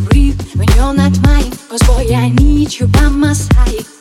breathe when you're not mine. Cause boy, I need you by my side.